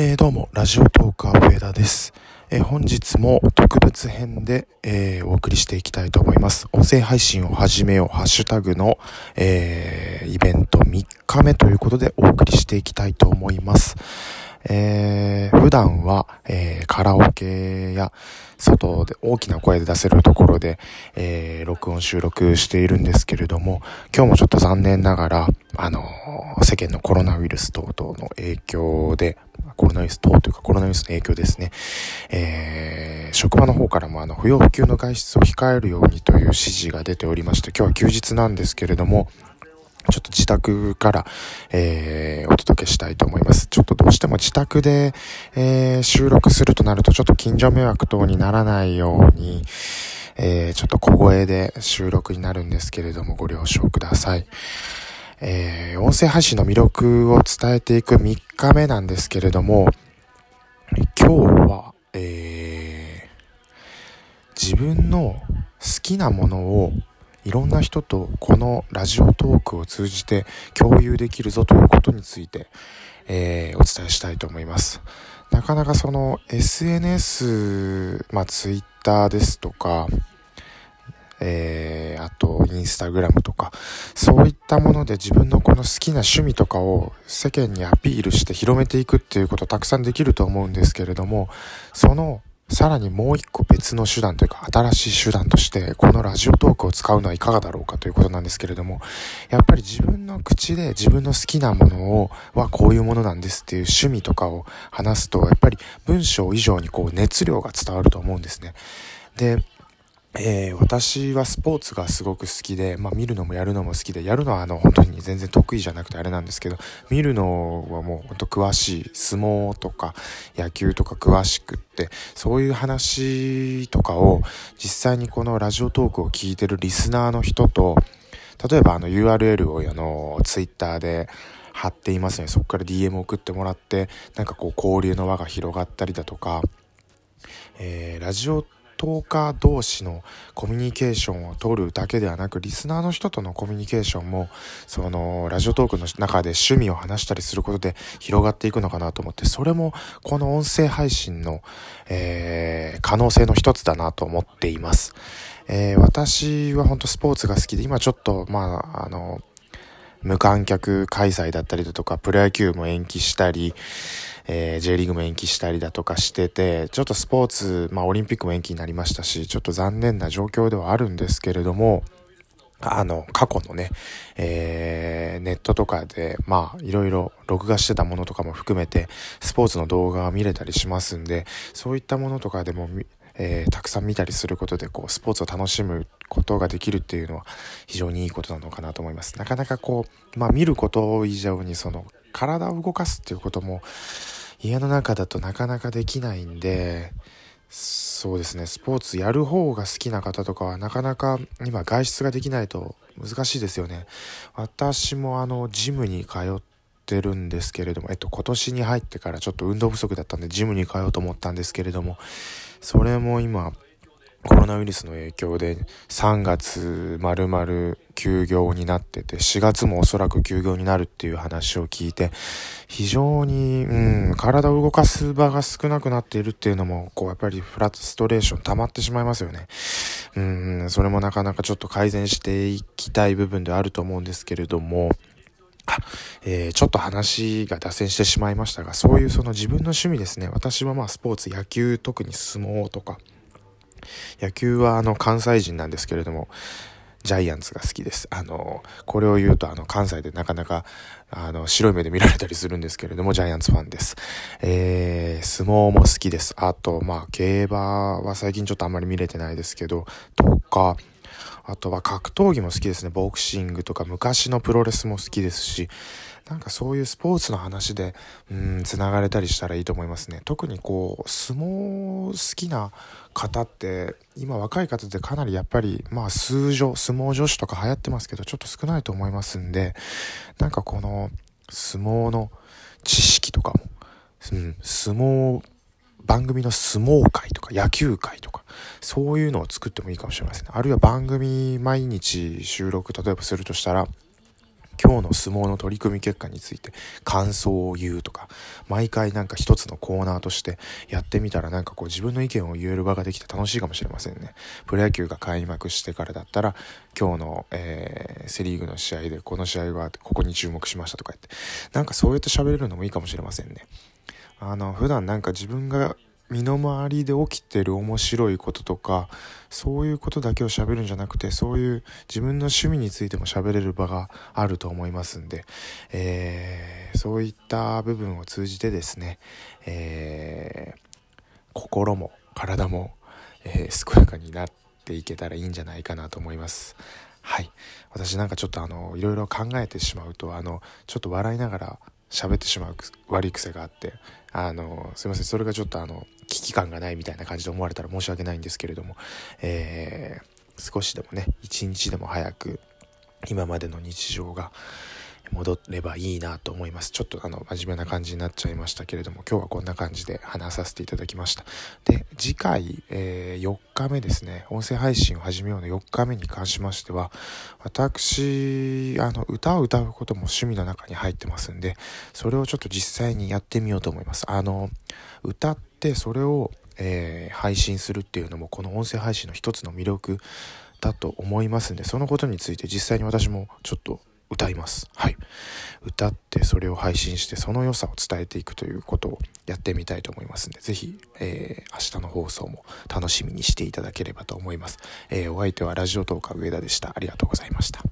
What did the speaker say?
えー、どうも、ラジオトーカー上田です。えー、本日も特別編で、えー、お送りしていきたいと思います。音声配信を始めよう、ハッシュタグの、えイベント3日目ということでお送りしていきたいと思います。えー、普段は、えー、カラオケや外で大きな声で出せるところで、えー、録音収録しているんですけれども、今日もちょっと残念ながら、あの世間のコロナウイルス等々の影響で、コロナウイルス等というかコロナウイルスの影響ですね、えー、職場の方からもあの不要不急の外出を控えるようにという指示が出ておりまして、今日は休日なんですけれども、ちょっと自宅から、えー、お届けしたいと思います。ちょっとどうしても自宅で、えー、収録するとなるとちょっと近所迷惑等にならないように、えー、ちょっと小声で収録になるんですけれどもご了承ください。えー、音声配信の魅力を伝えていく3日目なんですけれども、今日は、えー、自分の好きなものをいろんな人とこのラジオトークを通じて共有できるぞということについて、えー、お伝えしたいと思います。なかなかその SNS、まあ Twitter ですとか、えー、あと、インスタグラムとか、そういったもので自分のこの好きな趣味とかを世間にアピールして広めていくっていうことたくさんできると思うんですけれども、そのさらにもう一個別の手段というか新しい手段としてこのラジオトークを使うのはいかがだろうかということなんですけれどもやっぱり自分の口で自分の好きなものをはこういうものなんですっていう趣味とかを話すとやっぱり文章以上にこう熱量が伝わると思うんですね。でえー、私はスポーツがすごく好きで、まあ、見るのもやるのも好きで、やるのはあの本当に全然得意じゃなくてあれなんですけど、見るのはもう本当詳しい、相撲とか野球とか詳しくって、そういう話とかを実際にこのラジオトークを聞いてるリスナーの人と、例えばあの URL をあの Twitter で貼っていますね。そこから DM 送ってもらって、なんかこう交流の輪が広がったりだとか、えー、ラジオトーカー同士のコミュニケーションを取るだけではなく、リスナーの人とのコミュニケーションも、その、ラジオトークの中で趣味を話したりすることで広がっていくのかなと思って、それも、この音声配信の、えー、可能性の一つだなと思っています。えー、私は本当スポーツが好きで、今ちょっと、まあ、あの、無観客開催だったりだとか、プロ野球も延期したり、えー、J リーグも延期したりだとかしてて、ちょっとスポーツ、まあオリンピックも延期になりましたし、ちょっと残念な状況ではあるんですけれども、あの、過去のね、えー、ネットとかで、まあ、いろいろ録画してたものとかも含めて、スポーツの動画が見れたりしますんで、そういったものとかでも、えー、たくさん見たりすることで、こう、スポーツを楽しむことができるっていうのは、非常にいいことなのかなと思います。なかなかこう、まあ、見ること以上に、その、体を動かすっていうことも、家の中だとなかなかできないんで、そうですね、スポーツやる方が好きな方とかはなかなか今外出ができないと難しいですよね。私もあの、ジムに通ってるんですけれども、えっと、今年に入ってからちょっと運動不足だったんで、ジムに通おうと思ったんですけれども、それも今、コロナウイルスの影響で3月丸々休業になってて4月もおそらく休業になるっていう話を聞いて非常に、うん、体を動かす場が少なくなっているっていうのもこうやっぱりフラストレーション溜まってしまいますよね。うん、それもなかなかちょっと改善していきたい部分ではあると思うんですけれどもえー、ちょっと話が脱線してしまいましたが、そういうその自分の趣味ですね。私はまあスポーツ、野球、特に相撲とか、野球はあの関西人なんですけれども、ジャイアンツが好きです。あの、これを言うとあの関西でなかなかあの白い目で見られたりするんですけれども、ジャイアンツファンです。えー、相撲も好きです。あと、まあ、競馬は最近ちょっとあんまり見れてないですけど、とか、あとは格闘技も好きですね。ボクシングとか昔のプロレスも好きですし、なんかそういうスポーツの話で、うん、繋がれたりしたらいいと思いますね。特にこう、相撲好きな方って、今若い方でかなりやっぱり、まあ数女、相撲女子とか流行ってますけど、ちょっと少ないと思いますんで、なんかこの、相撲の知識とかも、うん、相撲、番組の相撲会とか野球会とか、そういうのを作ってもいいかもしれません、あるいは番組毎日収録、例えばするとしたら、今日の相撲の取り組み結果について感想を言うとか毎回なんか一つのコーナーとしてやってみたらなんかこう自分の意見を言える場ができて楽しいかもしれませんね。プロ野球が開幕してからだったら今日の、えー、セ・リーグの試合でこの試合はここに注目しましたとか言ってなんかそうやって喋れるのもいいかもしれませんね。あの普段なんか自分が身の回りで起きてる面白いこととかそういうことだけを喋るんじゃなくてそういう自分の趣味についても喋れる場があると思いますんで、えー、そういった部分を通じてですね、えー、心も体も、えー、健やかになっていけたらいいんじゃないかなと思います。はい。私なんかちょっとあの、いろいろ考えてしまうと、あの、ちょっと笑いながら喋ってしまう悪い癖があって、あの、すいません、それがちょっとあの、危機感がないみたいな感じで思われたら申し訳ないんですけれども、えー、少しでもね、一日でも早く、今までの日常が、戻ればいいなと思います。ちょっとあの、真面目な感じになっちゃいましたけれども、今日はこんな感じで話させていただきました。で、次回、えー、4日目ですね、音声配信を始めようの4日目に関しましては、私、あの、歌を歌うことも趣味の中に入ってますんで、それをちょっと実際にやってみようと思います。あの、歌ってそれを、えー、配信するっていうのも、この音声配信の一つの魅力だと思いますんで、そのことについて実際に私もちょっと歌います。はい。歌ってそれを配信してその良さを伝えていくということをやってみたいと思いますんで、ぜひ、えー、明日の放送も楽しみにしていただければと思います。えー、お相手はラジオトーカー上田でした。ありがとうございました。